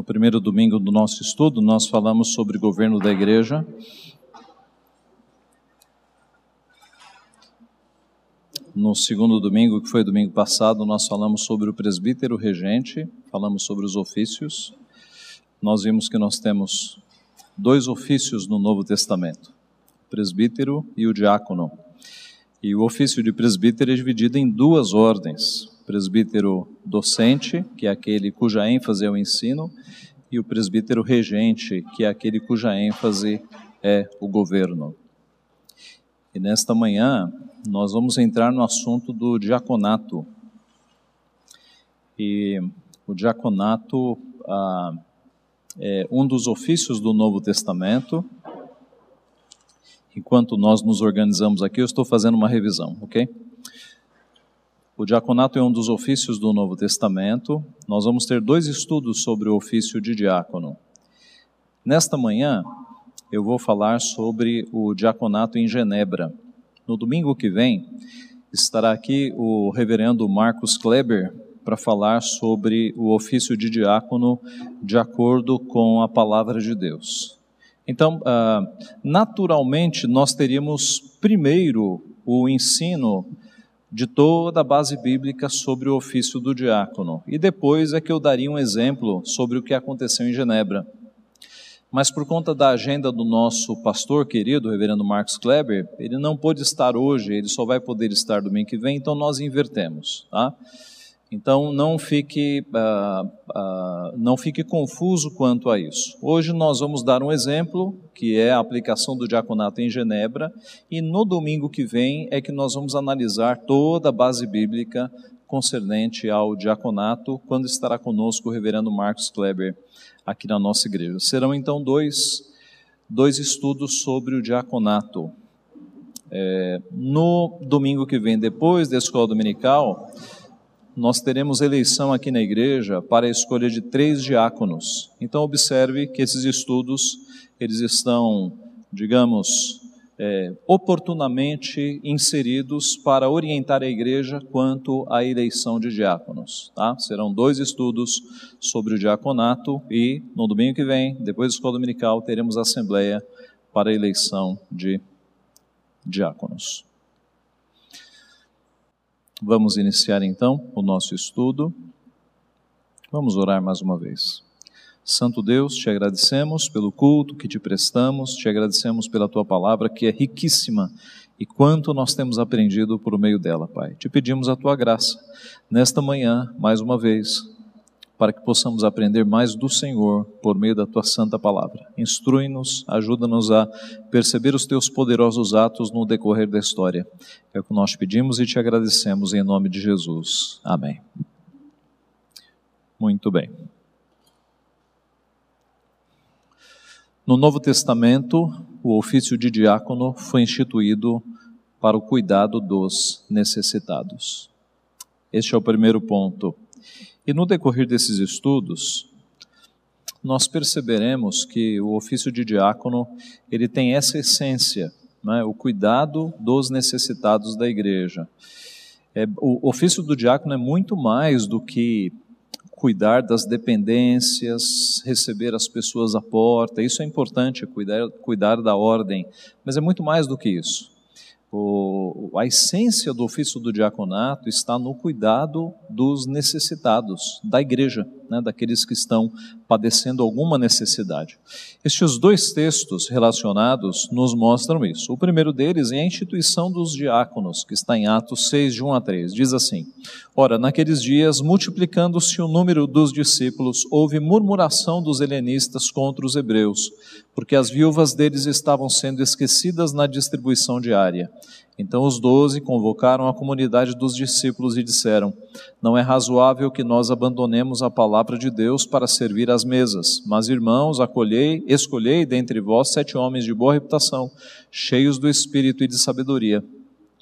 No primeiro domingo do nosso estudo, nós falamos sobre governo da igreja. No segundo domingo, que foi domingo passado, nós falamos sobre o presbítero regente, falamos sobre os ofícios. Nós vimos que nós temos dois ofícios no Novo Testamento: o presbítero e o diácono. E o ofício de presbítero é dividido em duas ordens: presbítero docente, que é aquele cuja ênfase é o ensino, e o presbítero regente, que é aquele cuja ênfase é o governo. E nesta manhã nós vamos entrar no assunto do diaconato. E o diaconato ah, é um dos ofícios do Novo Testamento. Enquanto nós nos organizamos aqui, eu estou fazendo uma revisão, ok? O diaconato é um dos ofícios do Novo Testamento. Nós vamos ter dois estudos sobre o ofício de diácono. Nesta manhã, eu vou falar sobre o diaconato em Genebra. No domingo que vem, estará aqui o reverendo Marcos Kleber para falar sobre o ofício de diácono de acordo com a palavra de Deus. Então, ah, naturalmente, nós teríamos primeiro o ensino de toda a base bíblica sobre o ofício do diácono. E depois é que eu daria um exemplo sobre o que aconteceu em Genebra. Mas por conta da agenda do nosso pastor querido, o reverendo Marcos Kleber, ele não pôde estar hoje, ele só vai poder estar domingo que vem, então nós invertemos, tá? Então não fique, uh, uh, não fique confuso quanto a isso. Hoje nós vamos dar um exemplo, que é a aplicação do diaconato em Genebra, e no domingo que vem é que nós vamos analisar toda a base bíblica concernente ao diaconato, quando estará conosco o reverendo Marcos Kleber aqui na nossa igreja. Serão então dois, dois estudos sobre o diaconato. É, no domingo que vem, depois da escola dominical, nós teremos eleição aqui na igreja para a escolha de três diáconos. Então observe que esses estudos eles estão, digamos, é, oportunamente inseridos para orientar a igreja quanto à eleição de diáconos. Tá? Serão dois estudos sobre o diaconato e no domingo que vem, depois da escola dominical, teremos a assembleia para a eleição de diáconos. Vamos iniciar então o nosso estudo. Vamos orar mais uma vez. Santo Deus, te agradecemos pelo culto que te prestamos, te agradecemos pela tua palavra que é riquíssima e quanto nós temos aprendido por meio dela, Pai. Te pedimos a tua graça nesta manhã, mais uma vez, para que possamos aprender mais do Senhor por meio da tua santa palavra. Instrui-nos, ajuda-nos a perceber os teus poderosos atos no decorrer da história. É o que nós pedimos e te agradecemos em nome de Jesus. Amém. Muito bem. No Novo Testamento, o ofício de diácono foi instituído para o cuidado dos necessitados. Este é o primeiro ponto. E no decorrer desses estudos, nós perceberemos que o ofício de diácono ele tem essa essência, né, o cuidado dos necessitados da igreja. É, o ofício do diácono é muito mais do que cuidar das dependências, receber as pessoas à porta. Isso é importante, cuidar, cuidar da ordem, mas é muito mais do que isso. O, a essência do ofício do diaconato está no cuidado dos necessitados, da igreja, né, daqueles que estão padecendo alguma necessidade. Estes dois textos relacionados nos mostram isso. O primeiro deles é a instituição dos diáconos, que está em Atos 6, de 1 a 3. Diz assim: Ora, naqueles dias, multiplicando-se o número dos discípulos, houve murmuração dos helenistas contra os hebreus, porque as viúvas deles estavam sendo esquecidas na distribuição diária. Então os doze convocaram a comunidade dos discípulos e disseram: Não é razoável que nós abandonemos a palavra de Deus para servir às mesas. Mas, irmãos, acolhei, escolhei dentre vós sete homens de boa reputação, cheios do espírito e de sabedoria,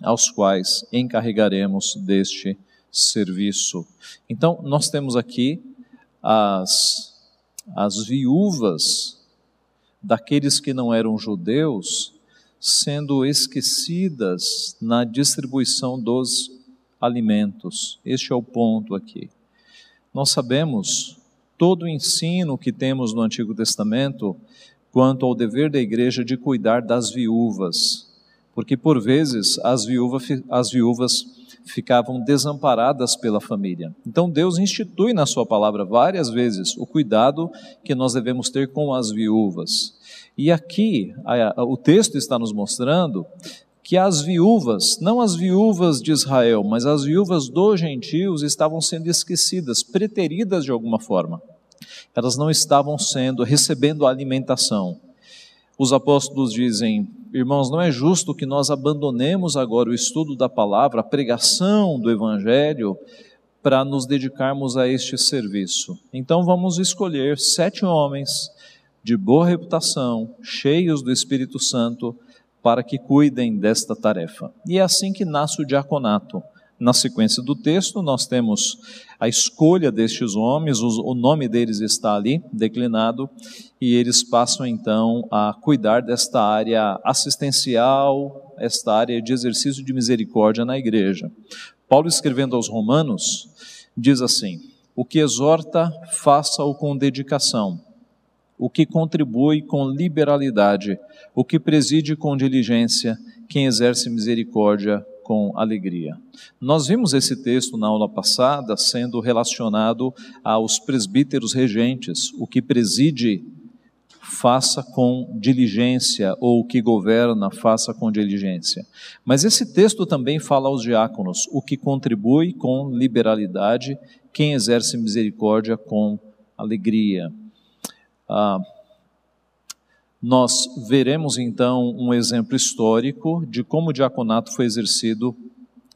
aos quais encarregaremos deste serviço. Então, nós temos aqui as, as viúvas daqueles que não eram judeus sendo esquecidas na distribuição dos alimentos. Este é o ponto aqui. Nós sabemos todo o ensino que temos no Antigo Testamento quanto ao dever da igreja de cuidar das viúvas, porque por vezes as, viúva, as viúvas ficavam desamparadas pela família. Então Deus institui na Sua palavra várias vezes o cuidado que nós devemos ter com as viúvas. E aqui a, a, o texto está nos mostrando que as viúvas, não as viúvas de Israel, mas as viúvas dos gentios estavam sendo esquecidas, preteridas de alguma forma. Elas não estavam sendo recebendo alimentação. Os apóstolos dizem: Irmãos, não é justo que nós abandonemos agora o estudo da palavra, a pregação do evangelho, para nos dedicarmos a este serviço. Então vamos escolher sete homens de boa reputação, cheios do Espírito Santo, para que cuidem desta tarefa. E é assim que nasce o diaconato. Na sequência do texto, nós temos a escolha destes homens, o nome deles está ali declinado, e eles passam então a cuidar desta área assistencial, esta área de exercício de misericórdia na igreja. Paulo, escrevendo aos Romanos, diz assim: O que exorta, faça-o com dedicação. O que contribui com liberalidade, o que preside com diligência, quem exerce misericórdia com alegria. Nós vimos esse texto na aula passada sendo relacionado aos presbíteros regentes, o que preside faça com diligência, ou o que governa, faça com diligência. Mas esse texto também fala aos diáconos, o que contribui com liberalidade, quem exerce misericórdia com alegria. Ah, nós veremos então um exemplo histórico de como o diaconato foi exercido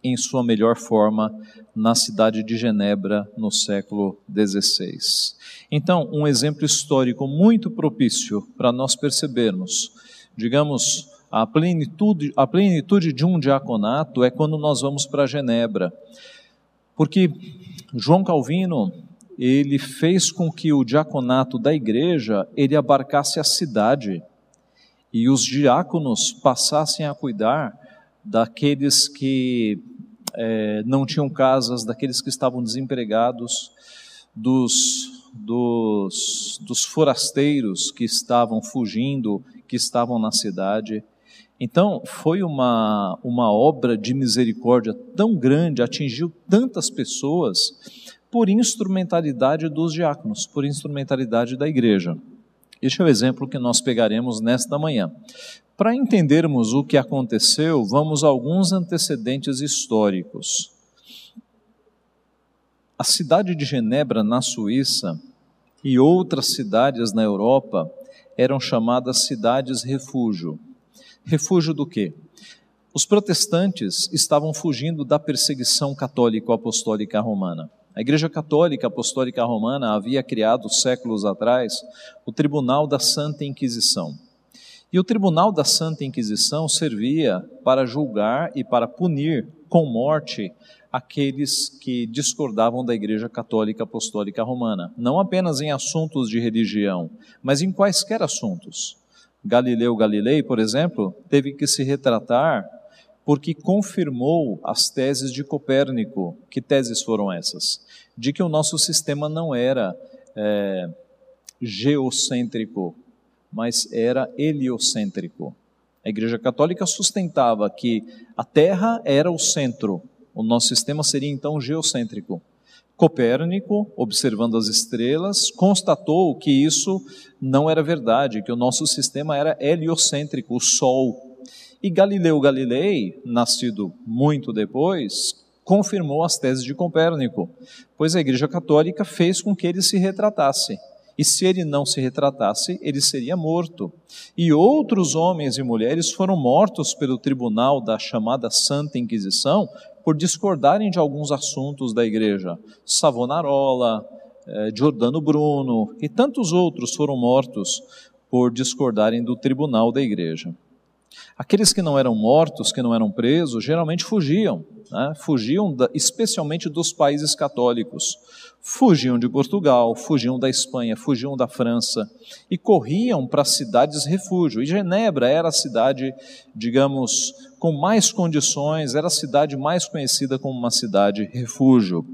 em sua melhor forma na cidade de Genebra no século XVI. Então, um exemplo histórico muito propício para nós percebermos, digamos, a plenitude, a plenitude de um diaconato é quando nós vamos para Genebra. Porque João Calvino, ele fez com que o diaconato da igreja ele abarcasse a cidade e os diáconos passassem a cuidar daqueles que é, não tinham casas, daqueles que estavam desempregados, dos, dos, dos forasteiros que estavam fugindo, que estavam na cidade. Então, foi uma, uma obra de misericórdia tão grande, atingiu tantas pessoas, por instrumentalidade dos diáconos, por instrumentalidade da igreja. Este é o exemplo que nós pegaremos nesta manhã. Para entendermos o que aconteceu, vamos a alguns antecedentes históricos. A cidade de Genebra, na Suíça, e outras cidades na Europa eram chamadas cidades refúgio. Refúgio do quê? Os protestantes estavam fugindo da perseguição católico-apostólica romana. A Igreja Católica Apostólica Romana havia criado séculos atrás o Tribunal da Santa Inquisição. E o Tribunal da Santa Inquisição servia para julgar e para punir com morte aqueles que discordavam da Igreja Católica Apostólica Romana, não apenas em assuntos de religião, mas em quaisquer assuntos. Galileu Galilei, por exemplo, teve que se retratar porque confirmou as teses de Copérnico. Que teses foram essas? De que o nosso sistema não era é, geocêntrico, mas era heliocêntrico. A Igreja Católica sustentava que a Terra era o centro, o nosso sistema seria então geocêntrico. Copérnico, observando as estrelas, constatou que isso não era verdade, que o nosso sistema era heliocêntrico, o Sol e Galileu Galilei, nascido muito depois, confirmou as teses de Copérnico, pois a Igreja Católica fez com que ele se retratasse. E se ele não se retratasse, ele seria morto. E outros homens e mulheres foram mortos pelo tribunal da chamada Santa Inquisição por discordarem de alguns assuntos da igreja. Savonarola, eh, Giordano Bruno e tantos outros foram mortos por discordarem do tribunal da igreja. Aqueles que não eram mortos, que não eram presos, geralmente fugiam, né? fugiam da, especialmente dos países católicos. Fugiam de Portugal, fugiam da Espanha, fugiam da França e corriam para cidades refúgio. E Genebra era a cidade, digamos, com mais condições, era a cidade mais conhecida como uma cidade refúgio.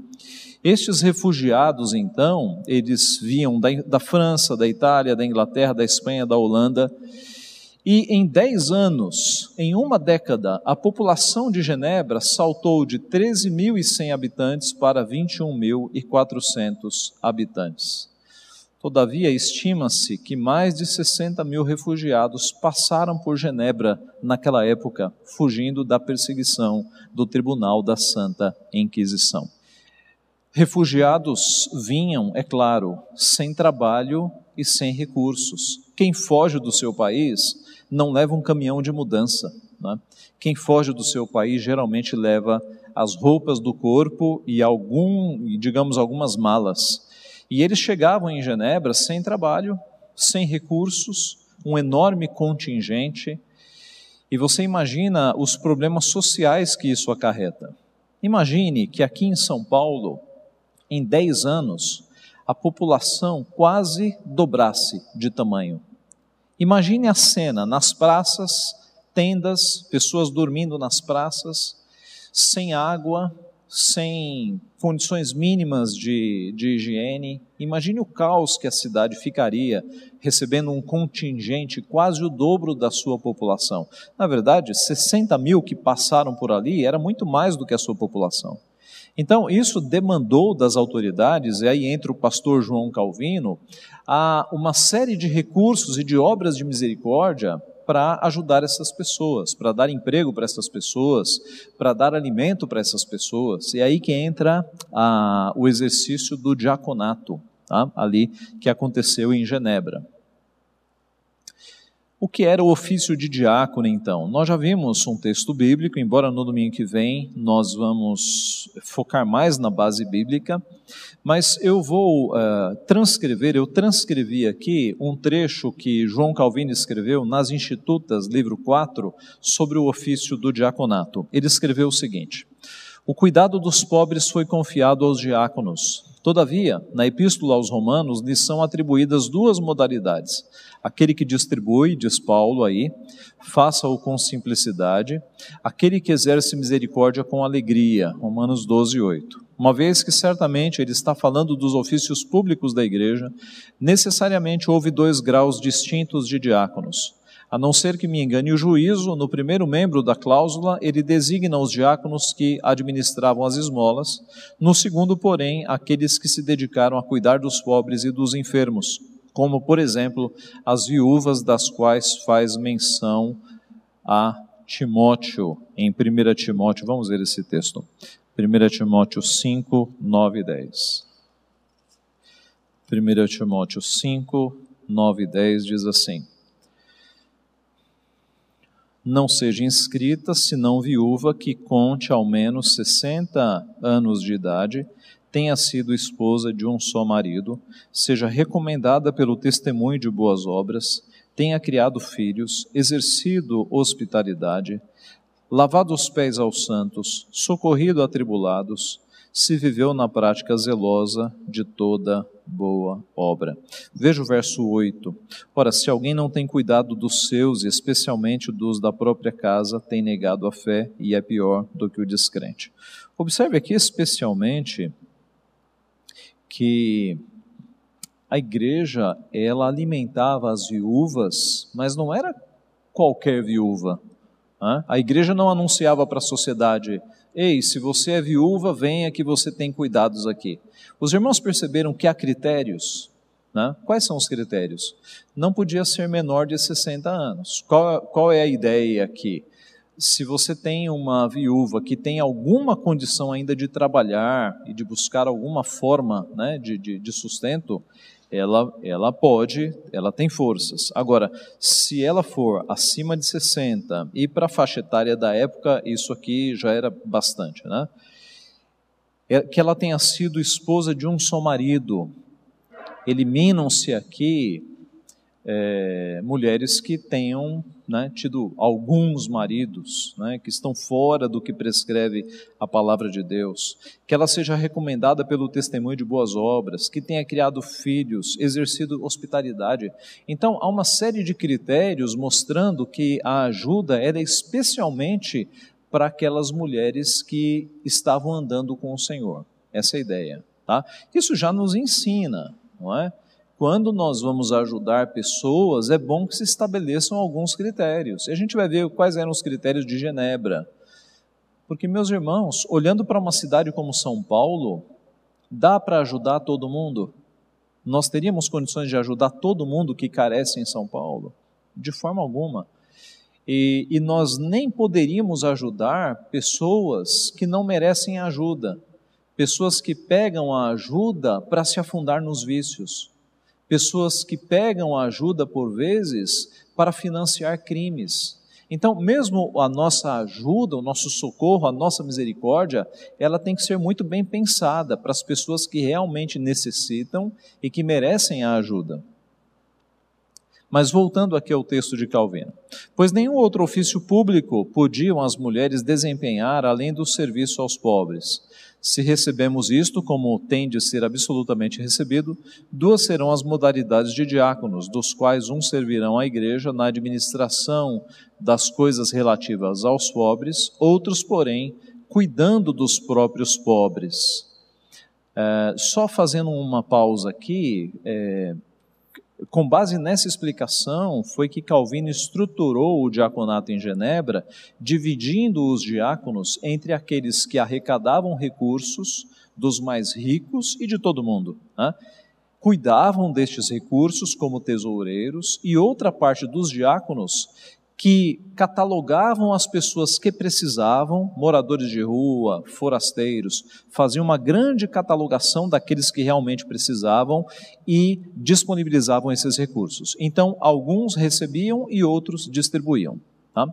Estes refugiados, então, eles vinham da, da França, da Itália, da Inglaterra, da Espanha, da Holanda, e em 10 anos, em uma década, a população de Genebra saltou de 13.100 habitantes para 21.400 habitantes. Todavia, estima-se que mais de 60 mil refugiados passaram por Genebra naquela época, fugindo da perseguição do Tribunal da Santa Inquisição. Refugiados vinham, é claro, sem trabalho e sem recursos. Quem foge do seu país não leva um caminhão de mudança. Né? Quem foge do seu país geralmente leva as roupas do corpo e algum, digamos, algumas malas. E eles chegavam em Genebra sem trabalho, sem recursos, um enorme contingente. E você imagina os problemas sociais que isso acarreta. Imagine que aqui em São Paulo, em 10 anos, a população quase dobrasse de tamanho. Imagine a cena nas praças, tendas, pessoas dormindo nas praças, sem água, sem condições mínimas de, de higiene. Imagine o caos que a cidade ficaria recebendo um contingente quase o dobro da sua população. Na verdade, 60 mil que passaram por ali era muito mais do que a sua população. Então, isso demandou das autoridades, e aí entra o pastor João Calvino, a uma série de recursos e de obras de misericórdia para ajudar essas pessoas, para dar emprego para essas pessoas, para dar alimento para essas pessoas. E aí que entra a, o exercício do diaconato, tá? ali que aconteceu em Genebra. O que era o ofício de diácono, então? Nós já vimos um texto bíblico, embora no domingo que vem nós vamos focar mais na base bíblica, mas eu vou uh, transcrever, eu transcrevi aqui um trecho que João Calvino escreveu nas Institutas, livro 4, sobre o ofício do diaconato. Ele escreveu o seguinte: O cuidado dos pobres foi confiado aos diáconos. Todavia, na Epístola aos Romanos lhes são atribuídas duas modalidades Aquele que distribui, diz Paulo aí, faça-o com simplicidade. Aquele que exerce misericórdia com alegria. Romanos 12, 8. Uma vez que certamente ele está falando dos ofícios públicos da igreja, necessariamente houve dois graus distintos de diáconos. A não ser que me engane o juízo, no primeiro membro da cláusula, ele designa os diáconos que administravam as esmolas, no segundo, porém, aqueles que se dedicaram a cuidar dos pobres e dos enfermos como, por exemplo, as viúvas das quais faz menção a Timóteo, em 1 Timóteo, vamos ver esse texto. 1 Timóteo 5, 9 e 10. 1 Timóteo 5, 9 e 10 diz assim: Não seja inscrita, senão viúva que conte ao menos 60 anos de idade tenha sido esposa de um só marido, seja recomendada pelo testemunho de boas obras, tenha criado filhos, exercido hospitalidade, lavado os pés aos santos, socorrido atribulados, se viveu na prática zelosa de toda boa obra. Veja o verso 8. Ora, se alguém não tem cuidado dos seus, e especialmente dos da própria casa, tem negado a fé e é pior do que o descrente. Observe aqui especialmente que a igreja ela alimentava as viúvas, mas não era qualquer viúva. A igreja não anunciava para a sociedade: ei, se você é viúva, venha que você tem cuidados aqui. Os irmãos perceberam que há critérios. Né? Quais são os critérios? Não podia ser menor de 60 anos. Qual, qual é a ideia aqui? se você tem uma viúva que tem alguma condição ainda de trabalhar e de buscar alguma forma né, de, de, de, sustento, ela, ela pode, ela tem forças. Agora, se ela for acima de 60 e para a faixa etária da época, isso aqui já era bastante, né? É que ela tenha sido esposa de um só marido. Eliminam-se aqui é, mulheres que tenham né, tido alguns maridos, né, que estão fora do que prescreve a palavra de Deus, que ela seja recomendada pelo testemunho de boas obras, que tenha criado filhos, exercido hospitalidade. Então, há uma série de critérios mostrando que a ajuda era especialmente para aquelas mulheres que estavam andando com o Senhor. Essa é a ideia. Tá? Isso já nos ensina, não é? Quando nós vamos ajudar pessoas, é bom que se estabeleçam alguns critérios. E a gente vai ver quais eram os critérios de Genebra. Porque, meus irmãos, olhando para uma cidade como São Paulo, dá para ajudar todo mundo? Nós teríamos condições de ajudar todo mundo que carece em São Paulo? De forma alguma. E, e nós nem poderíamos ajudar pessoas que não merecem ajuda, pessoas que pegam a ajuda para se afundar nos vícios pessoas que pegam a ajuda, por vezes, para financiar crimes. Então, mesmo a nossa ajuda, o nosso socorro, a nossa misericórdia, ela tem que ser muito bem pensada para as pessoas que realmente necessitam e que merecem a ajuda. Mas voltando aqui ao texto de Calvino. Pois nenhum outro ofício público podiam as mulheres desempenhar além do serviço aos pobres se recebemos isto como tem de ser absolutamente recebido, duas serão as modalidades de diáconos, dos quais um servirão à igreja na administração das coisas relativas aos pobres, outros, porém, cuidando dos próprios pobres. É, só fazendo uma pausa aqui, é, com base nessa explicação, foi que Calvino estruturou o diaconato em Genebra, dividindo os diáconos entre aqueles que arrecadavam recursos dos mais ricos e de todo mundo. Né? Cuidavam destes recursos como tesoureiros, e outra parte dos diáconos que catalogavam as pessoas que precisavam, moradores de rua, forasteiros, faziam uma grande catalogação daqueles que realmente precisavam e disponibilizavam esses recursos. Então, alguns recebiam e outros distribuíam. Tá?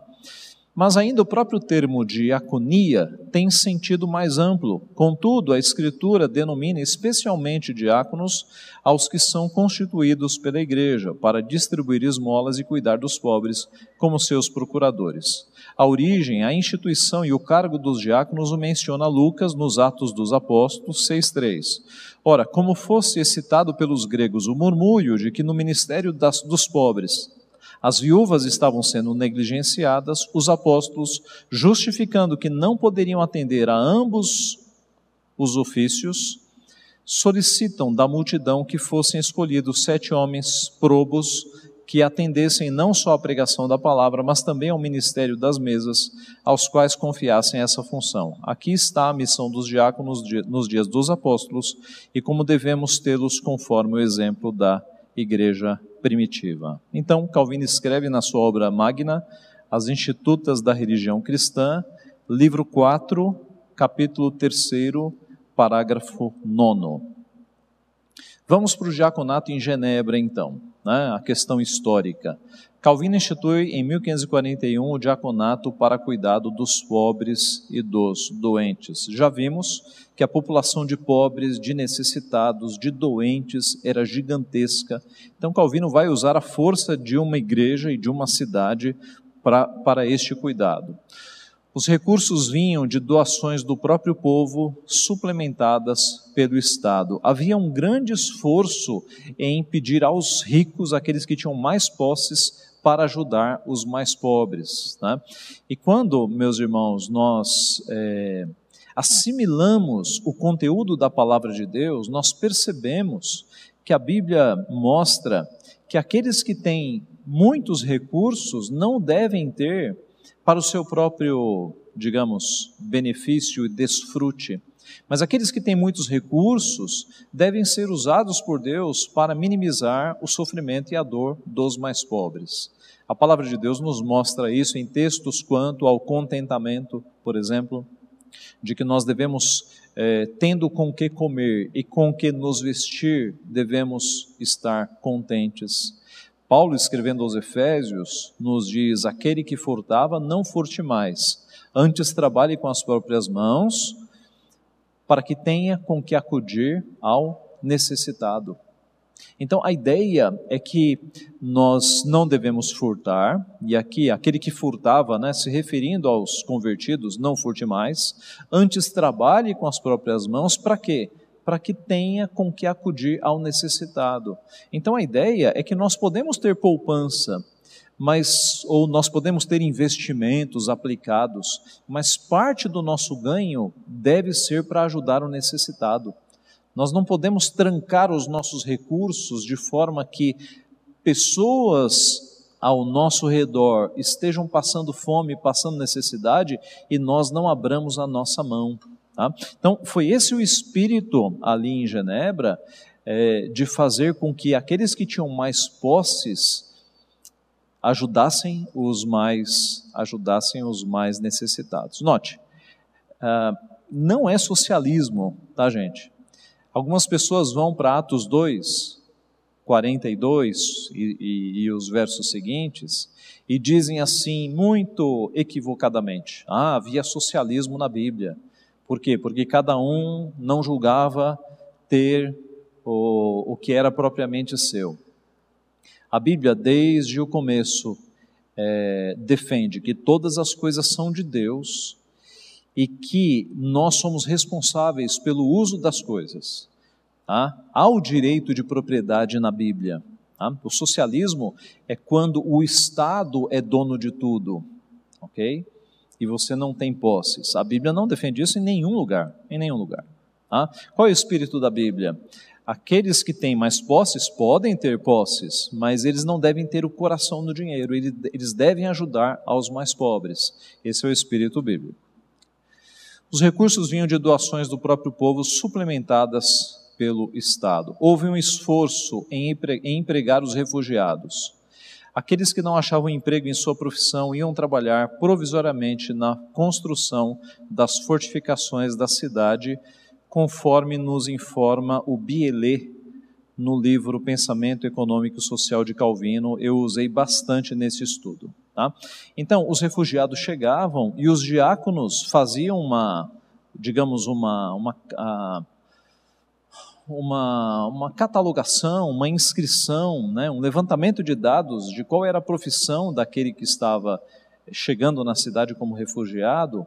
Mas ainda o próprio termo diaconia tem sentido mais amplo. Contudo, a Escritura denomina especialmente diáconos aos que são constituídos pela igreja para distribuir esmolas e cuidar dos pobres, como seus procuradores. A origem, a instituição e o cargo dos diáconos o menciona Lucas nos Atos dos Apóstolos 6,3. Ora, como fosse excitado pelos gregos o murmúrio de que no ministério das, dos pobres as viúvas estavam sendo negligenciadas, os apóstolos, justificando que não poderiam atender a ambos os ofícios, solicitam da multidão que fossem escolhidos sete homens probos que atendessem não só à pregação da palavra, mas também ao ministério das mesas, aos quais confiassem essa função. Aqui está a missão dos diáconos nos dias dos apóstolos e como devemos tê-los conforme o exemplo da igreja primitiva. Então, Calvino escreve na sua obra magna, As Institutas da Religião Cristã, livro 4, capítulo 3, parágrafo 9. Vamos para o diaconato em Genebra, então, né? a questão histórica. Calvino institui em 1541 o diaconato para cuidado dos pobres e dos doentes. Já vimos que a população de pobres, de necessitados, de doentes era gigantesca. Então Calvino vai usar a força de uma igreja e de uma cidade pra, para este cuidado. Os recursos vinham de doações do próprio povo, suplementadas pelo Estado. Havia um grande esforço em pedir aos ricos, aqueles que tinham mais posses, para ajudar os mais pobres. Né? E quando, meus irmãos, nós é, assimilamos o conteúdo da palavra de Deus, nós percebemos que a Bíblia mostra que aqueles que têm muitos recursos não devem ter para o seu próprio, digamos, benefício e desfrute. Mas aqueles que têm muitos recursos devem ser usados por Deus para minimizar o sofrimento e a dor dos mais pobres. A palavra de Deus nos mostra isso em textos quanto ao contentamento, por exemplo, de que nós devemos, eh, tendo com que comer e com que nos vestir, devemos estar contentes. Paulo, escrevendo aos Efésios, nos diz: aquele que furtava, não furte mais, antes trabalhe com as próprias mãos, para que tenha com que acudir ao necessitado. Então a ideia é que nós não devemos furtar, e aqui aquele que furtava, né, se referindo aos convertidos, não furte mais, antes trabalhe com as próprias mãos, para quê? Para que tenha com que acudir ao necessitado. Então a ideia é que nós podemos ter poupança, mas ou nós podemos ter investimentos aplicados, mas parte do nosso ganho deve ser para ajudar o necessitado. Nós não podemos trancar os nossos recursos de forma que pessoas ao nosso redor estejam passando fome, passando necessidade e nós não abramos a nossa mão. Tá? Então, foi esse o espírito ali em Genebra é, de fazer com que aqueles que tinham mais posses ajudassem os mais ajudassem os mais necessitados. Note, uh, não é socialismo, tá, gente? Algumas pessoas vão para Atos 2, 42 e, e, e os versos seguintes e dizem assim, muito equivocadamente: Ah, havia socialismo na Bíblia. Por quê? Porque cada um não julgava ter o, o que era propriamente seu. A Bíblia, desde o começo, é, defende que todas as coisas são de Deus e que nós somos responsáveis pelo uso das coisas. Tá? Há o direito de propriedade na Bíblia. Tá? O socialismo é quando o Estado é dono de tudo, ok? E você não tem posses. A Bíblia não defende isso em nenhum lugar, em nenhum lugar. Tá? Qual é o espírito da Bíblia? Aqueles que têm mais posses podem ter posses, mas eles não devem ter o coração no dinheiro, eles devem ajudar aos mais pobres. Esse é o espírito bíblico. Os recursos vinham de doações do próprio povo suplementadas pelo Estado. Houve um esforço em empregar os refugiados. Aqueles que não achavam emprego em sua profissão iam trabalhar provisoriamente na construção das fortificações da cidade, conforme nos informa o Bielê no livro Pensamento Econômico e Social de Calvino. Eu usei bastante nesse estudo. Tá? Então, os refugiados chegavam e os diáconos faziam uma, digamos, uma, uma a, uma, uma catalogação, uma inscrição, né, um levantamento de dados de qual era a profissão daquele que estava chegando na cidade como refugiado,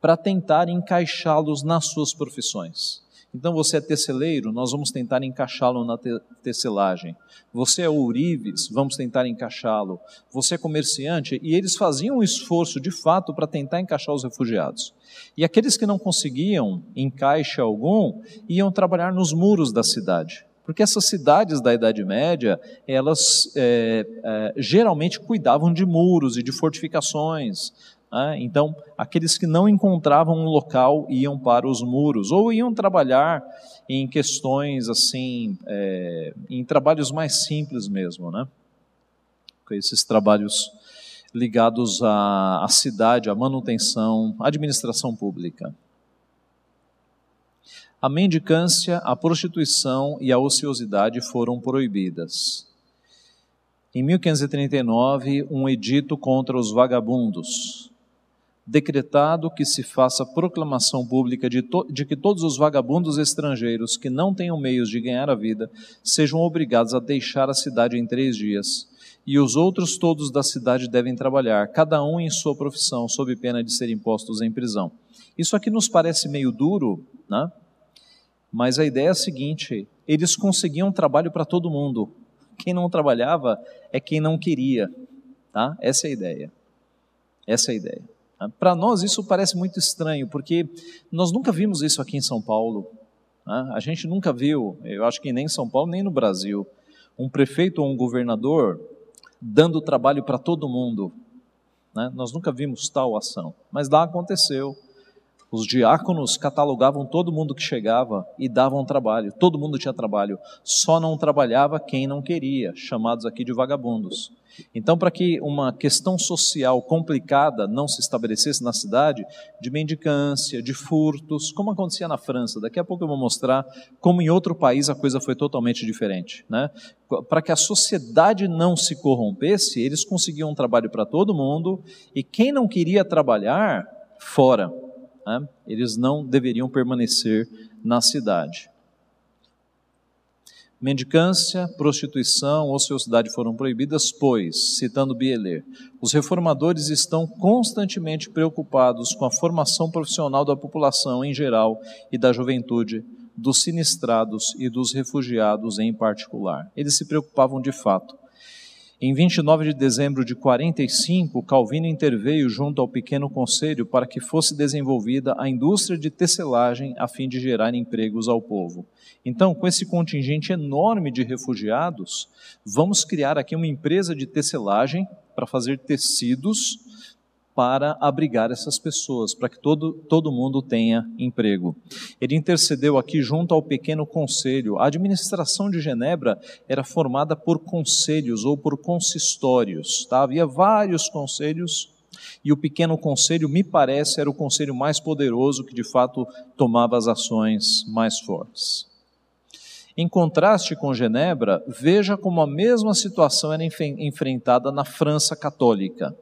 para tentar encaixá-los nas suas profissões. Então você é teceleiro, nós vamos tentar encaixá-lo na te tecelagem. Você é ourives, vamos tentar encaixá-lo. Você é comerciante, e eles faziam um esforço de fato para tentar encaixar os refugiados. E aqueles que não conseguiam encaixe algum, iam trabalhar nos muros da cidade. Porque essas cidades da Idade Média, elas é, é, geralmente cuidavam de muros e de fortificações? Então, aqueles que não encontravam um local iam para os muros, ou iam trabalhar em questões assim, é, em trabalhos mais simples mesmo, né? Esses trabalhos ligados à, à cidade, à manutenção, à administração pública. A mendicância, a prostituição e a ociosidade foram proibidas. Em 1539, um edito contra os vagabundos, decretado que se faça proclamação pública de, de, que todos os vagabundos estrangeiros que não tenham meios de ganhar a vida sejam obrigados a deixar a cidade em três dias, e os outros todos da cidade devem trabalhar, cada um em sua profissão, sob pena de serem postos em prisão. Isso aqui nos parece meio duro, né? mas a ideia é a seguinte: eles conseguiam trabalho para todo mundo. Quem não trabalhava é quem não queria. Tá? Essa é a ideia. Essa é a ideia. Para nós isso parece muito estranho, porque nós nunca vimos isso aqui em São Paulo. Né? A gente nunca viu, eu acho que nem em São Paulo, nem no Brasil, um prefeito ou um governador dando trabalho para todo mundo. Né? Nós nunca vimos tal ação, mas lá aconteceu. Os diáconos catalogavam todo mundo que chegava e davam trabalho. Todo mundo tinha trabalho. Só não trabalhava quem não queria, chamados aqui de vagabundos. Então, para que uma questão social complicada não se estabelecesse na cidade, de mendicância, de furtos, como acontecia na França, daqui a pouco eu vou mostrar como em outro país a coisa foi totalmente diferente. Né? Para que a sociedade não se corrompesse, eles conseguiam um trabalho para todo mundo e quem não queria trabalhar, fora. Né? Eles não deveriam permanecer na cidade. Mendicância, prostituição, ociosidade foram proibidas, pois, citando Bieler, os reformadores estão constantemente preocupados com a formação profissional da população em geral e da juventude, dos sinistrados e dos refugiados em particular. Eles se preocupavam de fato. Em 29 de dezembro de 45, Calvino interveio junto ao pequeno conselho para que fosse desenvolvida a indústria de tecelagem a fim de gerar empregos ao povo. Então, com esse contingente enorme de refugiados, vamos criar aqui uma empresa de tecelagem para fazer tecidos para abrigar essas pessoas, para que todo, todo mundo tenha emprego. Ele intercedeu aqui junto ao pequeno conselho. A administração de Genebra era formada por conselhos ou por consistórios. Tá? Havia vários conselhos e o pequeno conselho, me parece, era o conselho mais poderoso que de fato tomava as ações mais fortes. Em contraste com Genebra, veja como a mesma situação era enfrentada na França católica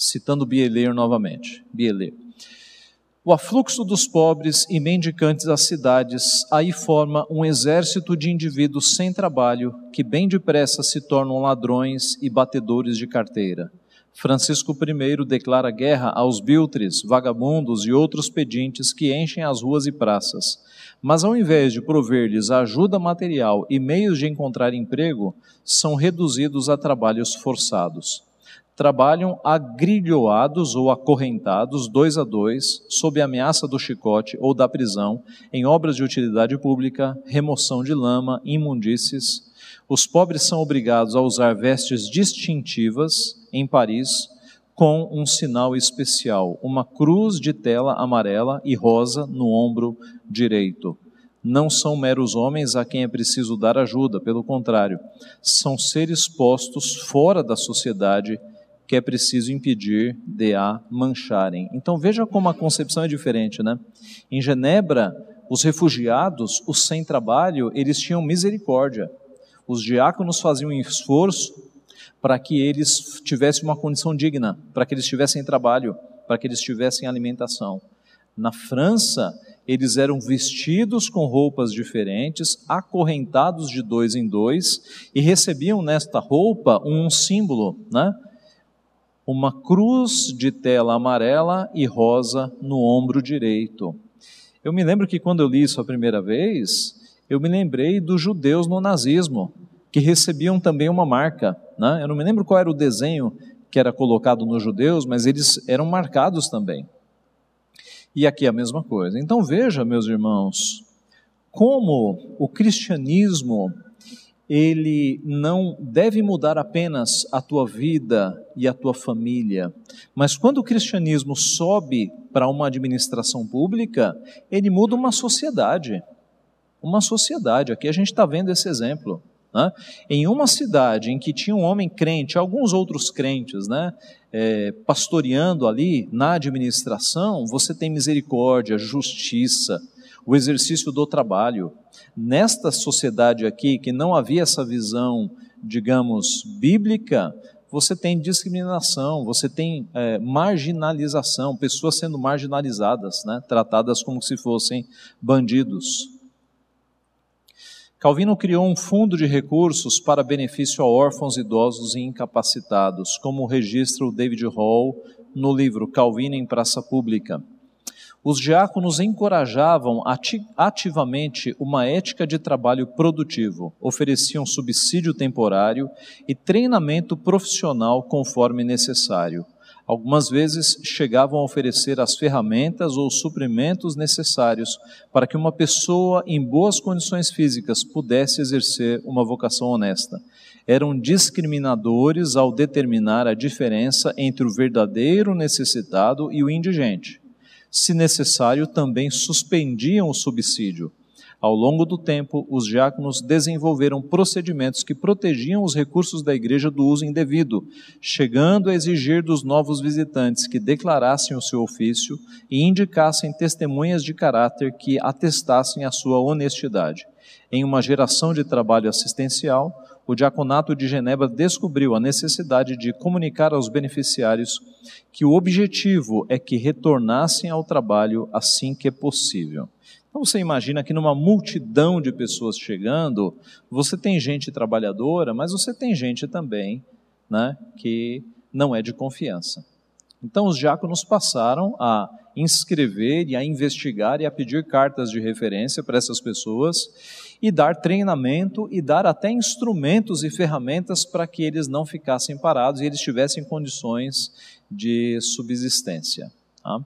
citando Bieler novamente. Bieler. O afluxo dos pobres e mendicantes às cidades aí forma um exército de indivíduos sem trabalho que bem depressa se tornam ladrões e batedores de carteira. Francisco I declara guerra aos biltres, vagabundos e outros pedintes que enchem as ruas e praças. Mas ao invés de prover-lhes ajuda material e meios de encontrar emprego, são reduzidos a trabalhos forçados trabalham agrilhoados ou acorrentados, dois a dois, sob ameaça do chicote ou da prisão, em obras de utilidade pública, remoção de lama, imundícies. Os pobres são obrigados a usar vestes distintivas em Paris, com um sinal especial, uma cruz de tela amarela e rosa no ombro direito. Não são meros homens a quem é preciso dar ajuda, pelo contrário, são seres postos fora da sociedade que é preciso impedir de a mancharem. Então veja como a concepção é diferente, né? Em Genebra, os refugiados, os sem trabalho, eles tinham misericórdia. Os diáconos faziam um esforço para que eles tivessem uma condição digna, para que eles tivessem trabalho, para que eles tivessem alimentação. Na França, eles eram vestidos com roupas diferentes, acorrentados de dois em dois, e recebiam nesta roupa um símbolo, né? Uma cruz de tela amarela e rosa no ombro direito. Eu me lembro que quando eu li isso a primeira vez, eu me lembrei dos judeus no nazismo, que recebiam também uma marca. Né? Eu não me lembro qual era o desenho que era colocado nos judeus, mas eles eram marcados também. E aqui a mesma coisa. Então veja, meus irmãos, como o cristianismo ele não deve mudar apenas a tua vida e a tua família, mas quando o cristianismo sobe para uma administração pública, ele muda uma sociedade. Uma sociedade, aqui a gente está vendo esse exemplo. Né? Em uma cidade em que tinha um homem crente, alguns outros crentes, né, é, pastoreando ali na administração, você tem misericórdia, justiça, o exercício do trabalho. Nesta sociedade aqui, que não havia essa visão, digamos, bíblica, você tem discriminação, você tem é, marginalização, pessoas sendo marginalizadas, né, tratadas como se fossem bandidos. Calvino criou um fundo de recursos para benefício a órfãos, idosos e incapacitados, como registra o David Hall no livro Calvino em Praça Pública os diáconos encorajavam ativamente uma ética de trabalho produtivo, ofereciam subsídio temporário e treinamento profissional conforme necessário. Algumas vezes chegavam a oferecer as ferramentas ou suprimentos necessários para que uma pessoa em boas condições físicas pudesse exercer uma vocação honesta. Eram discriminadores ao determinar a diferença entre o verdadeiro necessitado e o indigente se necessário, também suspendiam o subsídio. Ao longo do tempo, os diáconos desenvolveram procedimentos que protegiam os recursos da igreja do uso indevido, chegando a exigir dos novos visitantes que declarassem o seu ofício e indicassem testemunhas de caráter que atestassem a sua honestidade. Em uma geração de trabalho assistencial, o diaconato de Genebra descobriu a necessidade de comunicar aos beneficiários que o objetivo é que retornassem ao trabalho assim que é possível. Então você imagina que numa multidão de pessoas chegando, você tem gente trabalhadora, mas você tem gente também né, que não é de confiança. Então os diáconos passaram a inscrever e a investigar e a pedir cartas de referência para essas pessoas e dar treinamento e dar até instrumentos e ferramentas para que eles não ficassem parados e eles tivessem condições de subsistência. Tá?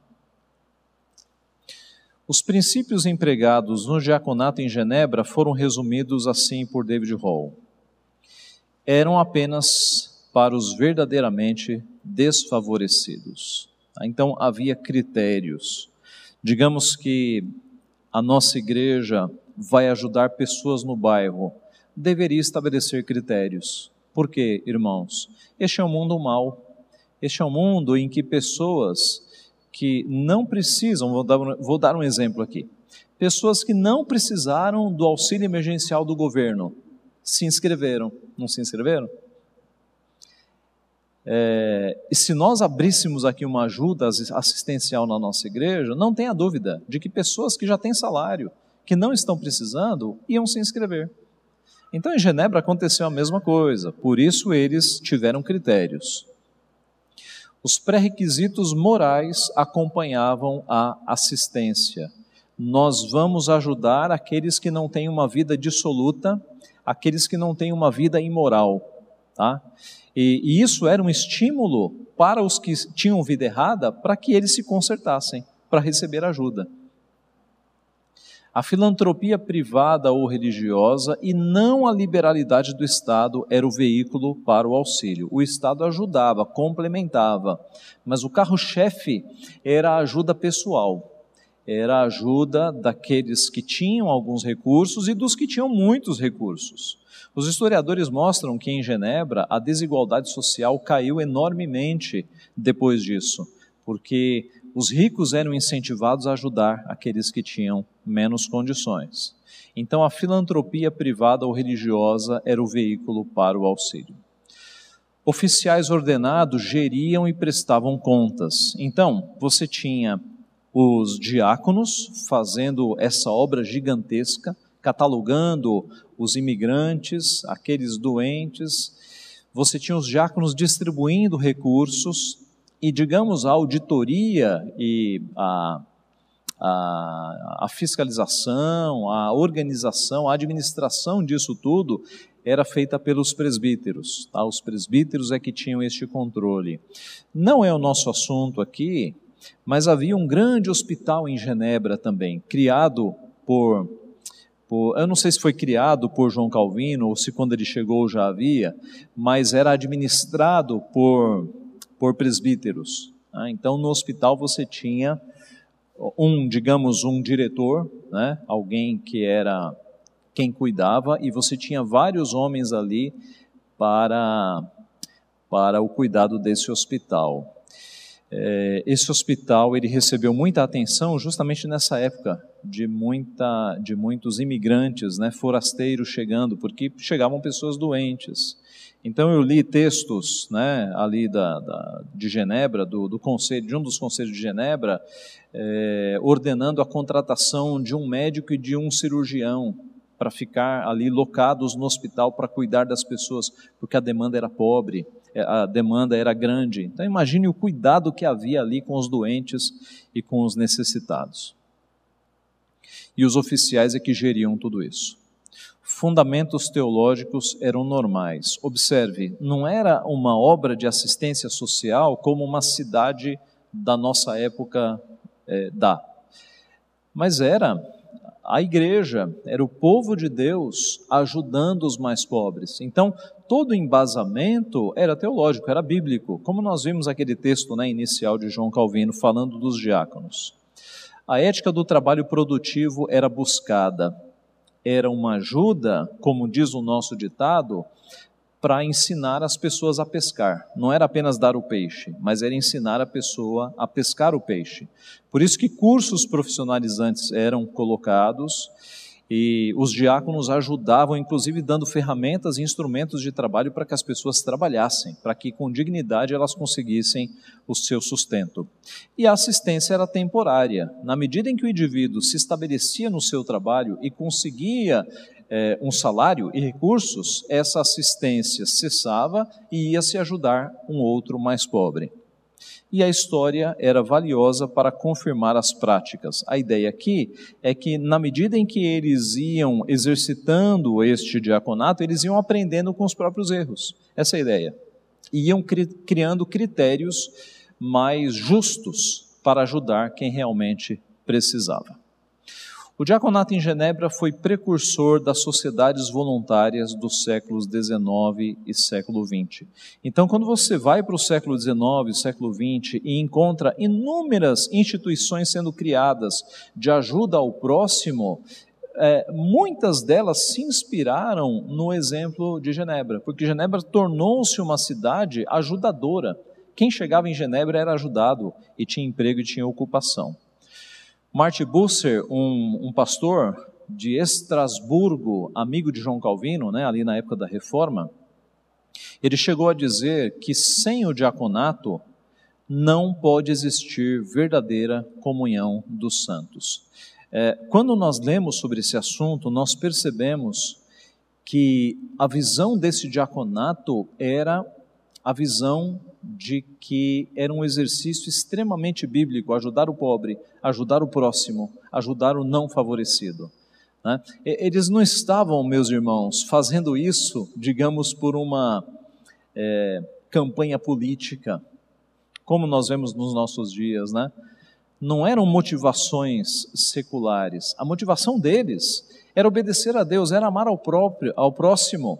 Os princípios empregados no diaconato em Genebra foram resumidos assim por David Hall. Eram apenas para os verdadeiramente desfavorecidos. Então havia critérios. Digamos que a nossa igreja vai ajudar pessoas no bairro, deveria estabelecer critérios. Por quê, irmãos? Este é um mundo mau. Este é um mundo em que pessoas que não precisam, vou dar, vou dar um exemplo aqui. Pessoas que não precisaram do auxílio emergencial do governo se inscreveram. Não se inscreveram? É, e se nós abríssemos aqui uma ajuda assistencial na nossa igreja, não tenha dúvida de que pessoas que já têm salário, que não estão precisando, iam se inscrever. Então em Genebra aconteceu a mesma coisa, por isso eles tiveram critérios. Os pré-requisitos morais acompanhavam a assistência. Nós vamos ajudar aqueles que não têm uma vida dissoluta, aqueles que não têm uma vida imoral. Tá? E, e isso era um estímulo para os que tinham vida errada, para que eles se consertassem, para receber ajuda. A filantropia privada ou religiosa e não a liberalidade do Estado era o veículo para o auxílio. O Estado ajudava, complementava, mas o carro-chefe era a ajuda pessoal, era a ajuda daqueles que tinham alguns recursos e dos que tinham muitos recursos. Os historiadores mostram que em Genebra a desigualdade social caiu enormemente depois disso, porque os ricos eram incentivados a ajudar aqueles que tinham menos condições. Então, a filantropia privada ou religiosa era o veículo para o auxílio. Oficiais ordenados geriam e prestavam contas. Então, você tinha os diáconos fazendo essa obra gigantesca, catalogando os imigrantes, aqueles doentes. Você tinha os diáconos distribuindo recursos, e, digamos, a auditoria e a, a, a, fiscalização, a organização, a administração disso tudo era feita pelos presbíteros. Tá? Os presbíteros é que tinham este controle. Não é o nosso assunto aqui, mas havia um grande hospital em Genebra também, criado por, por, eu não sei se foi criado por João Calvino ou se quando ele chegou já havia, mas era administrado por por presbíteros. Né? Então, no hospital você tinha um, digamos, um diretor, né? alguém que era quem cuidava, e você tinha vários homens ali para, para o cuidado desse hospital. É, esse hospital ele recebeu muita atenção justamente nessa época de, muita, de muitos imigrantes, né, forasteiros chegando, porque chegavam pessoas doentes. Então eu li textos né, ali da, da de Genebra, do, do, conselho, de um dos conselhos de Genebra, é, ordenando a contratação de um médico e de um cirurgião para ficar ali locados no hospital para cuidar das pessoas, porque a demanda era pobre, a demanda era grande. Então imagine o cuidado que havia ali com os doentes e com os necessitados. E os oficiais é que geriam tudo isso fundamentos teológicos eram normais. Observe, não era uma obra de assistência social como uma cidade da nossa época é, dá, mas era a igreja, era o povo de Deus ajudando os mais pobres. Então, todo embasamento era teológico, era bíblico, como nós vimos aquele texto né, inicial de João Calvino falando dos diáconos. A ética do trabalho produtivo era buscada, era uma ajuda, como diz o nosso ditado, para ensinar as pessoas a pescar. Não era apenas dar o peixe, mas era ensinar a pessoa a pescar o peixe. Por isso que cursos profissionalizantes eram colocados e os diáconos ajudavam, inclusive dando ferramentas e instrumentos de trabalho para que as pessoas trabalhassem, para que com dignidade elas conseguissem o seu sustento. E a assistência era temporária. Na medida em que o indivíduo se estabelecia no seu trabalho e conseguia é, um salário e recursos, essa assistência cessava e ia se ajudar um outro mais pobre. E a história era valiosa para confirmar as práticas. A ideia aqui é que, na medida em que eles iam exercitando este diaconato, eles iam aprendendo com os próprios erros. Essa é a ideia. E iam cri criando critérios mais justos para ajudar quem realmente precisava. O diaconato em Genebra foi precursor das sociedades voluntárias dos séculos XIX e século XX. Então, quando você vai para o século XIX e século XX e encontra inúmeras instituições sendo criadas de ajuda ao próximo, é, muitas delas se inspiraram no exemplo de Genebra, porque Genebra tornou-se uma cidade ajudadora. Quem chegava em Genebra era ajudado e tinha emprego e tinha ocupação. Martin Busser, um, um pastor de Estrasburgo, amigo de João Calvino, né, ali na época da Reforma, ele chegou a dizer que sem o diaconato não pode existir verdadeira comunhão dos santos. É, quando nós lemos sobre esse assunto, nós percebemos que a visão desse diaconato era a visão de que era um exercício extremamente bíblico ajudar o pobre, ajudar o próximo, ajudar o não favorecido. Né? Eles não estavam, meus irmãos, fazendo isso, digamos, por uma é, campanha política, como nós vemos nos nossos dias, né? Não eram motivações seculares. A motivação deles era obedecer a Deus, era amar ao próprio, ao próximo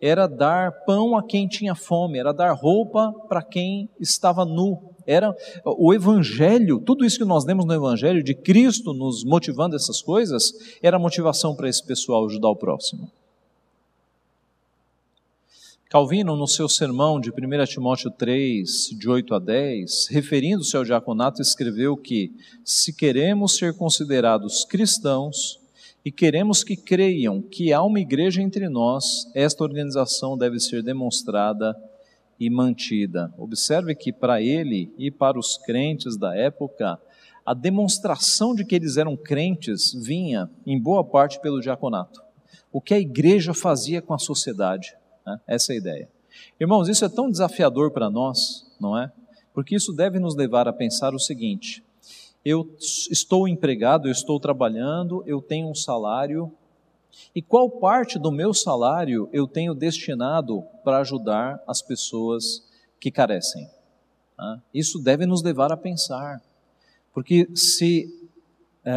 era dar pão a quem tinha fome, era dar roupa para quem estava nu. Era o evangelho, tudo isso que nós lemos no evangelho de Cristo nos motivando essas coisas, era motivação para esse pessoal ajudar o próximo. Calvino, no seu sermão de 1 Timóteo 3, de 8 a 10, referindo-se ao diaconato, escreveu que, se queremos ser considerados cristãos, e queremos que creiam que há uma igreja entre nós, esta organização deve ser demonstrada e mantida. Observe que para ele e para os crentes da época, a demonstração de que eles eram crentes vinha, em boa parte, pelo diaconato. O que a igreja fazia com a sociedade. Né? Essa é a ideia. Irmãos, isso é tão desafiador para nós, não é? Porque isso deve nos levar a pensar o seguinte: eu estou empregado, eu estou trabalhando, eu tenho um salário, e qual parte do meu salário eu tenho destinado para ajudar as pessoas que carecem? Isso deve nos levar a pensar, porque se, é,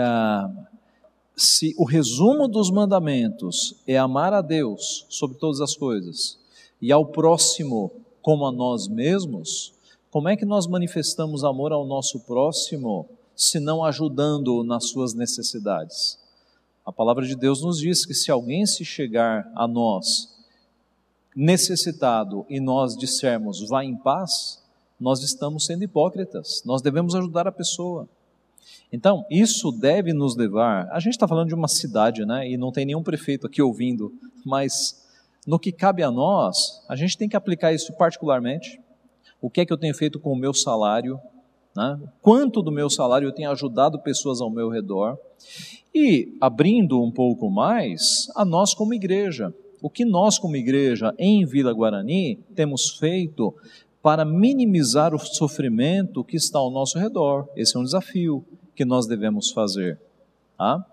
se o resumo dos mandamentos é amar a Deus sobre todas as coisas e ao próximo como a nós mesmos, como é que nós manifestamos amor ao nosso próximo se não ajudando-o nas suas necessidades. A palavra de Deus nos diz que se alguém se chegar a nós necessitado e nós dissermos vá em paz, nós estamos sendo hipócritas, nós devemos ajudar a pessoa. Então, isso deve nos levar. A gente está falando de uma cidade, né? E não tem nenhum prefeito aqui ouvindo, mas no que cabe a nós, a gente tem que aplicar isso particularmente. O que é que eu tenho feito com o meu salário? Né? Quanto do meu salário eu tenho ajudado pessoas ao meu redor? E, abrindo um pouco mais, a nós como igreja. O que nós, como igreja, em Vila Guarani, temos feito para minimizar o sofrimento que está ao nosso redor? Esse é um desafio que nós devemos fazer. Tá?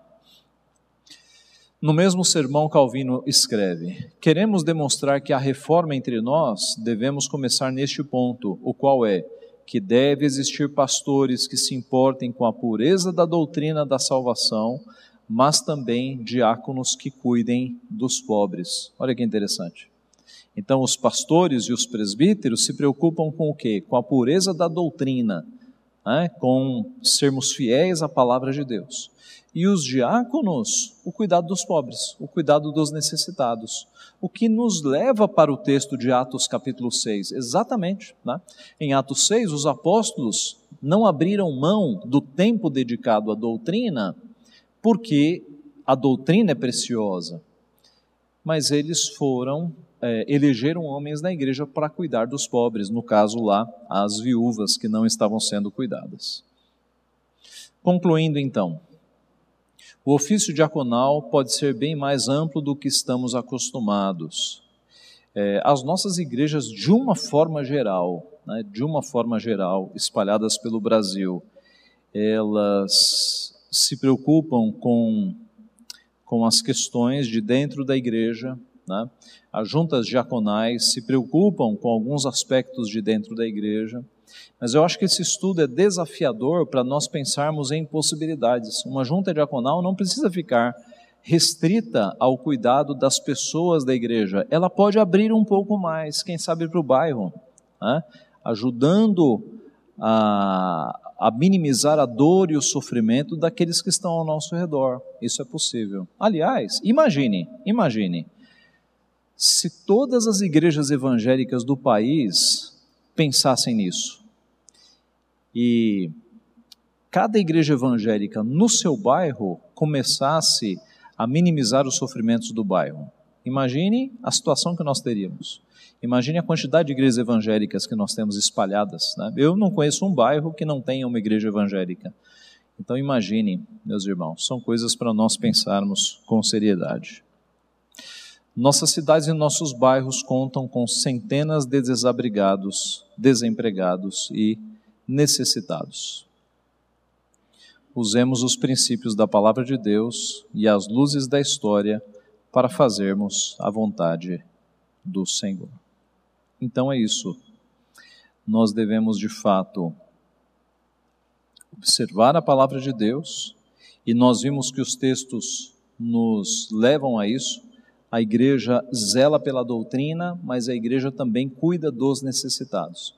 No mesmo sermão, Calvino escreve: Queremos demonstrar que a reforma entre nós devemos começar neste ponto, o qual é que deve existir pastores que se importem com a pureza da doutrina da salvação, mas também diáconos que cuidem dos pobres. Olha que interessante. Então, os pastores e os presbíteros se preocupam com o quê? Com a pureza da doutrina, né? com sermos fiéis à palavra de Deus. E os diáconos, o cuidado dos pobres, o cuidado dos necessitados. O que nos leva para o texto de Atos capítulo 6. Exatamente. Né? Em Atos 6, os apóstolos não abriram mão do tempo dedicado à doutrina, porque a doutrina é preciosa. Mas eles foram, é, elegeram homens na igreja para cuidar dos pobres, no caso lá, as viúvas que não estavam sendo cuidadas. Concluindo então, o ofício diaconal pode ser bem mais amplo do que estamos acostumados. É, as nossas igrejas, de uma forma geral, né, de uma forma geral, espalhadas pelo Brasil, elas se preocupam com, com as questões de dentro da igreja, né? As juntas diaconais se preocupam com alguns aspectos de dentro da igreja, mas eu acho que esse estudo é desafiador para nós pensarmos em possibilidades. Uma junta diaconal não precisa ficar restrita ao cuidado das pessoas da igreja, ela pode abrir um pouco mais, quem sabe para o bairro, né? ajudando a, a minimizar a dor e o sofrimento daqueles que estão ao nosso redor. Isso é possível. Aliás, imagine, imagine, se todas as igrejas evangélicas do país pensassem nisso e cada igreja evangélica no seu bairro começasse a minimizar os sofrimentos do bairro. Imagine a situação que nós teríamos. Imagine a quantidade de igrejas evangélicas que nós temos espalhadas. Né? Eu não conheço um bairro que não tenha uma igreja evangélica. Então imagine, meus irmãos, são coisas para nós pensarmos com seriedade. Nossas cidades e nossos bairros contam com centenas de desabrigados, desempregados e necessitados. Usemos os princípios da palavra de Deus e as luzes da história para fazermos a vontade do Senhor. Então é isso. Nós devemos de fato observar a palavra de Deus e nós vimos que os textos nos levam a isso a igreja zela pela doutrina, mas a igreja também cuida dos necessitados.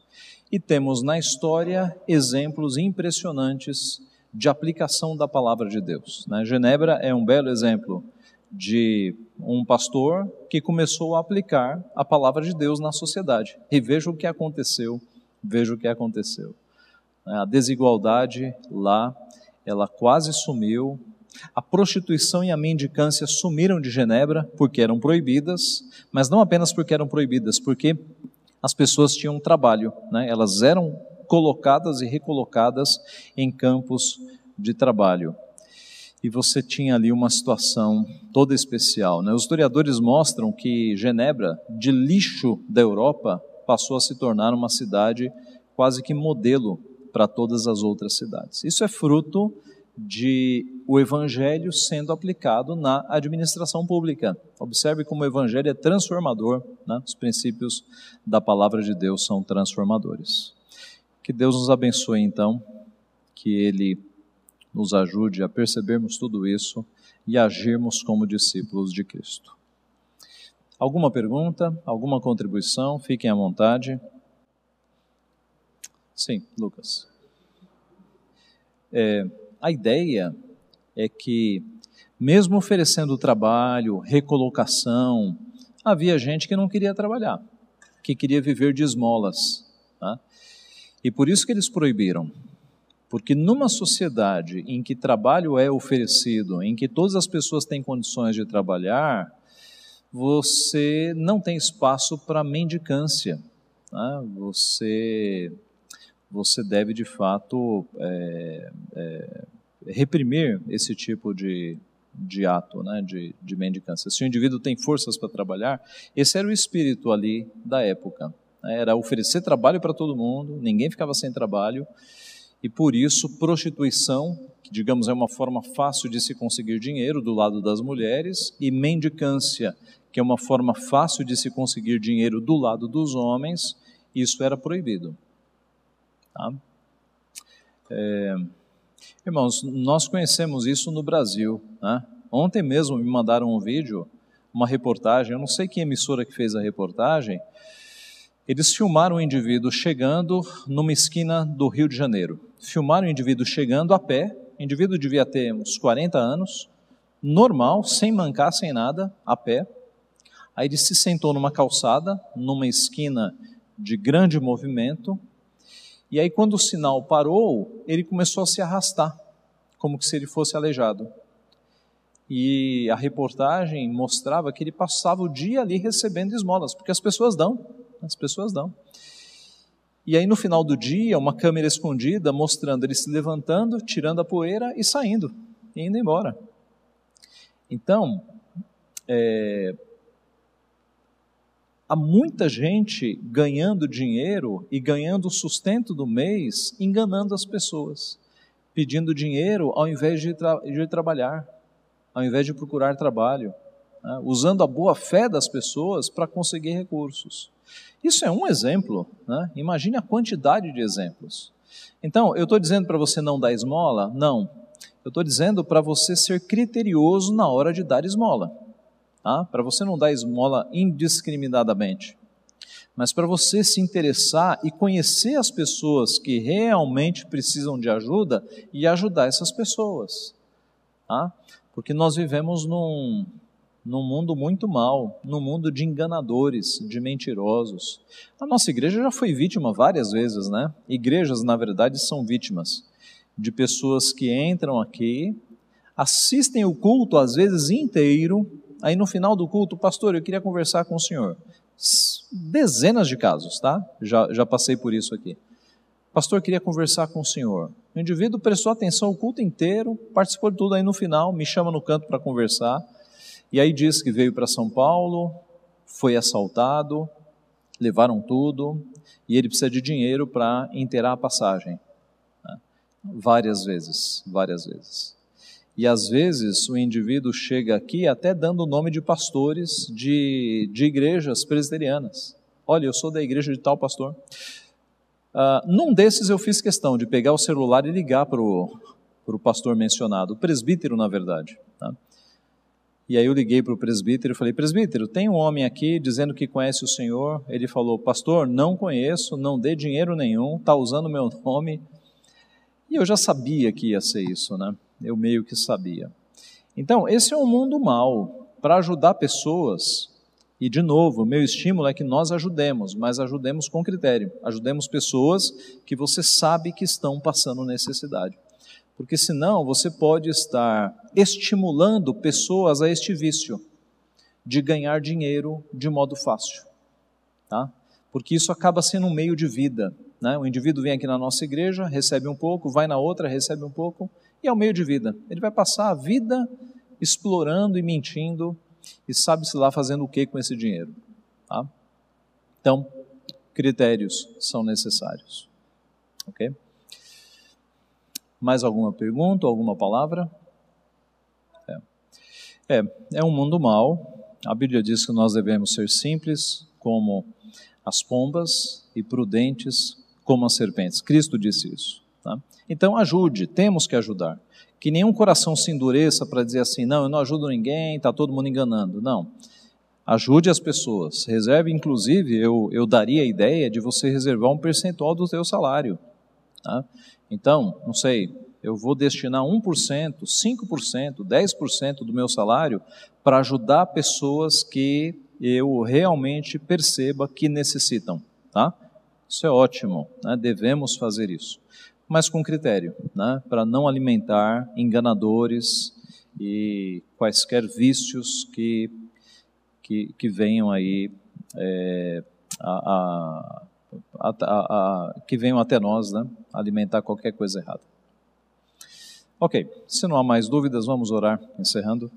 E temos na história exemplos impressionantes de aplicação da palavra de Deus. Né? Genebra é um belo exemplo de um pastor que começou a aplicar a palavra de Deus na sociedade. E veja o que aconteceu, veja o que aconteceu. A desigualdade lá, ela quase sumiu, a prostituição e a mendicância sumiram de Genebra porque eram proibidas, mas não apenas porque eram proibidas, porque as pessoas tinham trabalho, né? elas eram colocadas e recolocadas em campos de trabalho. E você tinha ali uma situação toda especial. Né? Os historiadores mostram que Genebra, de lixo da Europa, passou a se tornar uma cidade quase que modelo para todas as outras cidades. Isso é fruto de o evangelho sendo aplicado na administração pública. Observe como o evangelho é transformador, né? os princípios da palavra de Deus são transformadores. Que Deus nos abençoe então, que Ele nos ajude a percebermos tudo isso e agirmos como discípulos de Cristo. Alguma pergunta? Alguma contribuição? Fiquem à vontade. Sim, Lucas. É, a ideia é que, mesmo oferecendo trabalho, recolocação, havia gente que não queria trabalhar, que queria viver de esmolas. Tá? E por isso que eles proibiram. Porque numa sociedade em que trabalho é oferecido, em que todas as pessoas têm condições de trabalhar, você não tem espaço para mendicância. Tá? Você você deve de fato é, é, reprimir esse tipo de, de ato, né, de, de mendicância. Se o indivíduo tem forças para trabalhar, esse era o espírito ali da época. Né, era oferecer trabalho para todo mundo, ninguém ficava sem trabalho, e por isso prostituição, que digamos é uma forma fácil de se conseguir dinheiro do lado das mulheres, e mendicância, que é uma forma fácil de se conseguir dinheiro do lado dos homens, isso era proibido. Tá? É, irmãos, nós conhecemos isso no Brasil. Né? Ontem mesmo me mandaram um vídeo, uma reportagem, eu não sei que emissora que fez a reportagem, eles filmaram um indivíduo chegando numa esquina do Rio de Janeiro. Filmaram o indivíduo chegando a pé, o indivíduo devia ter uns 40 anos, normal, sem mancar, sem nada, a pé. Aí ele se sentou numa calçada, numa esquina de grande movimento, e aí, quando o sinal parou, ele começou a se arrastar, como se ele fosse aleijado. E a reportagem mostrava que ele passava o dia ali recebendo esmolas, porque as pessoas dão, as pessoas dão. E aí, no final do dia, uma câmera escondida mostrando ele se levantando, tirando a poeira e saindo, e indo embora. Então, é, há muita gente ganhando dinheiro e ganhando o sustento do mês enganando as pessoas, pedindo dinheiro ao invés de, tra de trabalhar, ao invés de procurar trabalho, né? usando a boa fé das pessoas para conseguir recursos. Isso é um exemplo, né? imagine a quantidade de exemplos. Então, eu estou dizendo para você não dar esmola? Não. Eu estou dizendo para você ser criterioso na hora de dar esmola tá? para você não dar esmola indiscriminadamente, mas para você se interessar e conhecer as pessoas que realmente precisam de ajuda e ajudar essas pessoas. Tá? Porque nós vivemos num, num mundo muito mal, num mundo de enganadores, de mentirosos. A nossa igreja já foi vítima várias vezes, né? Igrejas, na verdade, são vítimas de pessoas que entram aqui, assistem o culto, às vezes inteiro, Aí no final do culto, pastor, eu queria conversar com o senhor. Dezenas de casos, tá? Já, já passei por isso aqui. Pastor, queria conversar com o senhor. O indivíduo prestou atenção o culto inteiro, participou de tudo, aí no final me chama no canto para conversar. E aí diz que veio para São Paulo, foi assaltado, levaram tudo, e ele precisa de dinheiro para inteirar a passagem. Né? Várias vezes, várias vezes. E às vezes o indivíduo chega aqui até dando o nome de pastores de, de igrejas presbiterianas. Olha, eu sou da igreja de tal pastor. Uh, num desses eu fiz questão de pegar o celular e ligar para o pastor mencionado, o presbítero, na verdade. Tá? E aí eu liguei para o presbítero e falei: Presbítero, tem um homem aqui dizendo que conhece o senhor. Ele falou: Pastor, não conheço, não dê dinheiro nenhum, está usando meu nome. E eu já sabia que ia ser isso, né? Eu meio que sabia. Então, esse é um mundo mal para ajudar pessoas. E, de novo, meu estímulo é que nós ajudemos, mas ajudemos com critério. Ajudemos pessoas que você sabe que estão passando necessidade. Porque senão você pode estar estimulando pessoas a este vício de ganhar dinheiro de modo fácil. Tá? Porque isso acaba sendo um meio de vida. Né? O indivíduo vem aqui na nossa igreja, recebe um pouco, vai na outra, recebe um pouco, e é o meio de vida. Ele vai passar a vida explorando e mentindo e sabe-se lá fazendo o que com esse dinheiro. Tá? Então, critérios são necessários. Ok? Mais alguma pergunta, alguma palavra? É. é, é um mundo mau. A Bíblia diz que nós devemos ser simples como as pombas e prudentes como as serpentes. Cristo disse isso. Tá? Então ajude, temos que ajudar. Que nenhum coração se endureça para dizer assim, não, eu não ajudo ninguém, está todo mundo enganando. Não. Ajude as pessoas. Reserve, inclusive, eu, eu daria a ideia de você reservar um percentual do seu salário. Tá? Então, não sei, eu vou destinar 1%, 5%, 10% do meu salário para ajudar pessoas que eu realmente perceba que necessitam. Tá? Isso é ótimo, né? devemos fazer isso mas com critério, né? para não alimentar enganadores e quaisquer vícios que, que, que venham aí é, a, a, a, que venham até nós, né? alimentar qualquer coisa errada. Ok, se não há mais dúvidas, vamos orar, encerrando.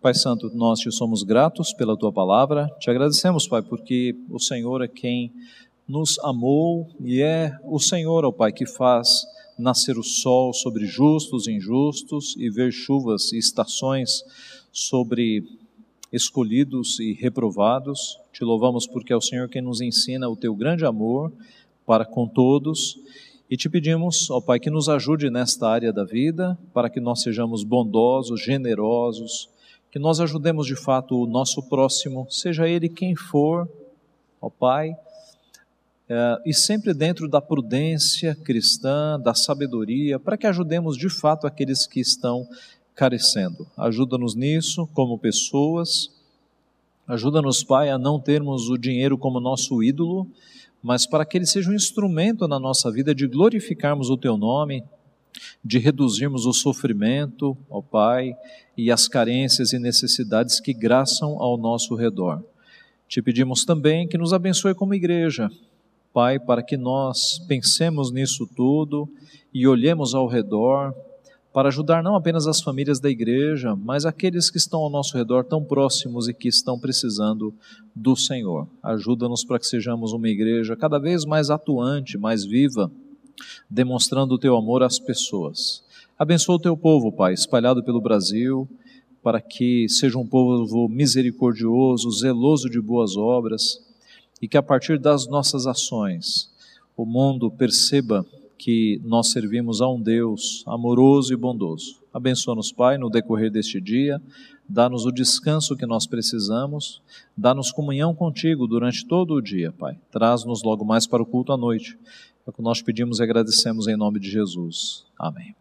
Pai Santo, nós te somos gratos pela tua palavra, te agradecemos, Pai, porque o Senhor é quem nos amou e é o Senhor, ó Pai, que faz nascer o sol sobre justos e injustos e ver chuvas e estações sobre escolhidos e reprovados. Te louvamos porque é o Senhor quem nos ensina o teu grande amor para com todos. E te pedimos, ó Pai, que nos ajude nesta área da vida, para que nós sejamos bondosos, generosos, que nós ajudemos de fato o nosso próximo, seja ele quem for, ó Pai, é, e sempre dentro da prudência cristã, da sabedoria, para que ajudemos de fato aqueles que estão carecendo. Ajuda-nos nisso como pessoas, ajuda-nos, Pai, a não termos o dinheiro como nosso ídolo, mas para que ele seja um instrumento na nossa vida de glorificarmos o Teu nome, de reduzirmos o sofrimento, ó Pai, e as carências e necessidades que graçam ao nosso redor. Te pedimos também que nos abençoe como igreja, Pai, para que nós pensemos nisso tudo e olhemos ao redor para ajudar não apenas as famílias da igreja, mas aqueles que estão ao nosso redor tão próximos e que estão precisando do Senhor. Ajuda-nos para que sejamos uma igreja cada vez mais atuante, mais viva, demonstrando o teu amor às pessoas. Abençoa o teu povo, Pai, espalhado pelo Brasil, para que seja um povo misericordioso, zeloso de boas obras e que a partir das nossas ações o mundo perceba que nós servimos a um Deus amoroso e bondoso. Abençoa-nos, Pai, no decorrer deste dia, dá-nos o descanso que nós precisamos, dá-nos comunhão contigo durante todo o dia, Pai. Traz-nos logo mais para o culto à noite. É o que nós pedimos e agradecemos em nome de Jesus. Amém.